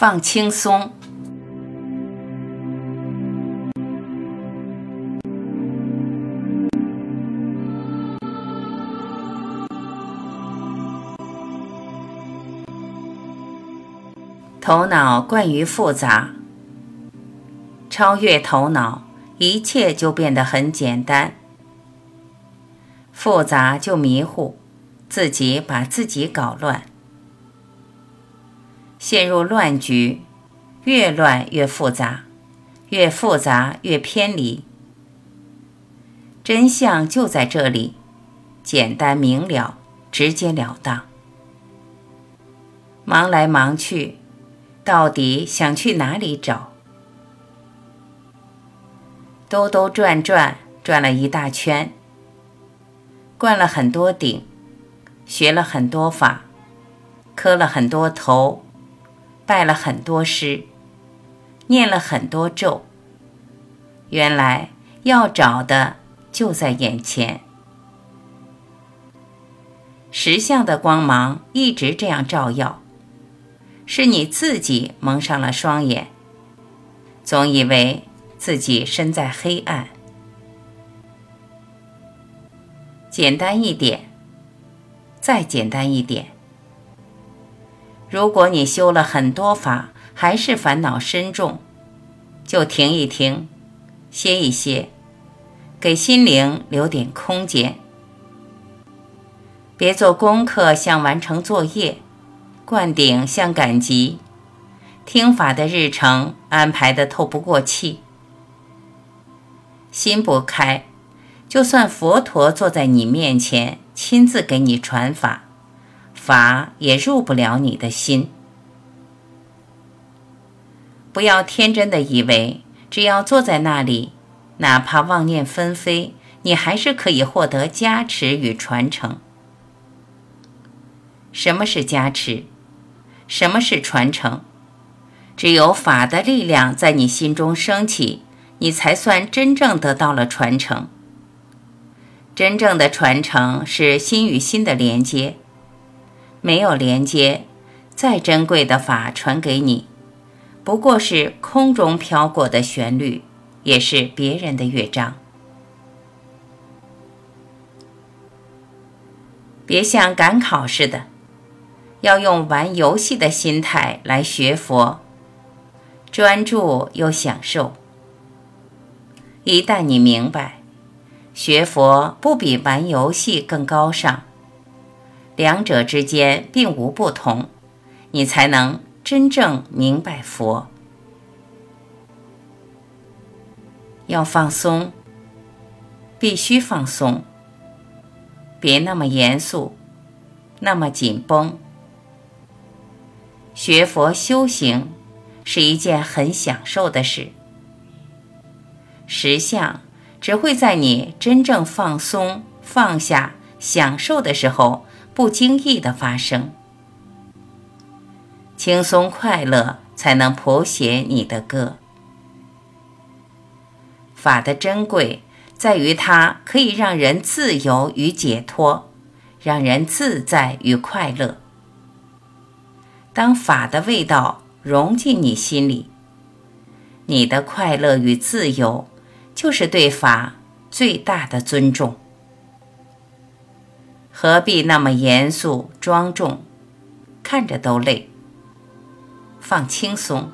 放轻松，头脑惯于复杂，超越头脑，一切就变得很简单。复杂就迷糊，自己把自己搞乱。陷入乱局，越乱越复杂，越复杂越偏离。真相就在这里，简单明了，直截了当。忙来忙去，到底想去哪里找？兜兜转转，转了一大圈，灌了很多顶，学了很多法，磕了很多头。拜了很多诗，念了很多咒。原来要找的就在眼前，实相的光芒一直这样照耀，是你自己蒙上了双眼，总以为自己身在黑暗。简单一点，再简单一点。如果你修了很多法，还是烦恼深重，就停一停，歇一歇，给心灵留点空间。别做功课像完成作业，灌顶像赶集，听法的日程安排的透不过气。心不开，就算佛陀坐在你面前，亲自给你传法。法也入不了你的心。不要天真的以为，只要坐在那里，哪怕妄念纷飞，你还是可以获得加持与传承。什么是加持？什么是传承？只有法的力量在你心中升起，你才算真正得到了传承。真正的传承是心与心的连接。没有连接，再珍贵的法传给你，不过是空中飘过的旋律，也是别人的乐章。别像赶考似的，要用玩游戏的心态来学佛，专注又享受。一旦你明白，学佛不比玩游戏更高尚。两者之间并无不同，你才能真正明白佛。要放松，必须放松，别那么严肃，那么紧绷。学佛修行是一件很享受的事，实相只会在你真正放松、放下、享受的时候。不经意的发生，轻松快乐才能谱写你的歌。法的珍贵在于它可以让人自由与解脱，让人自在与快乐。当法的味道融进你心里，你的快乐与自由就是对法最大的尊重。何必那么严肃庄重，看着都累。放轻松。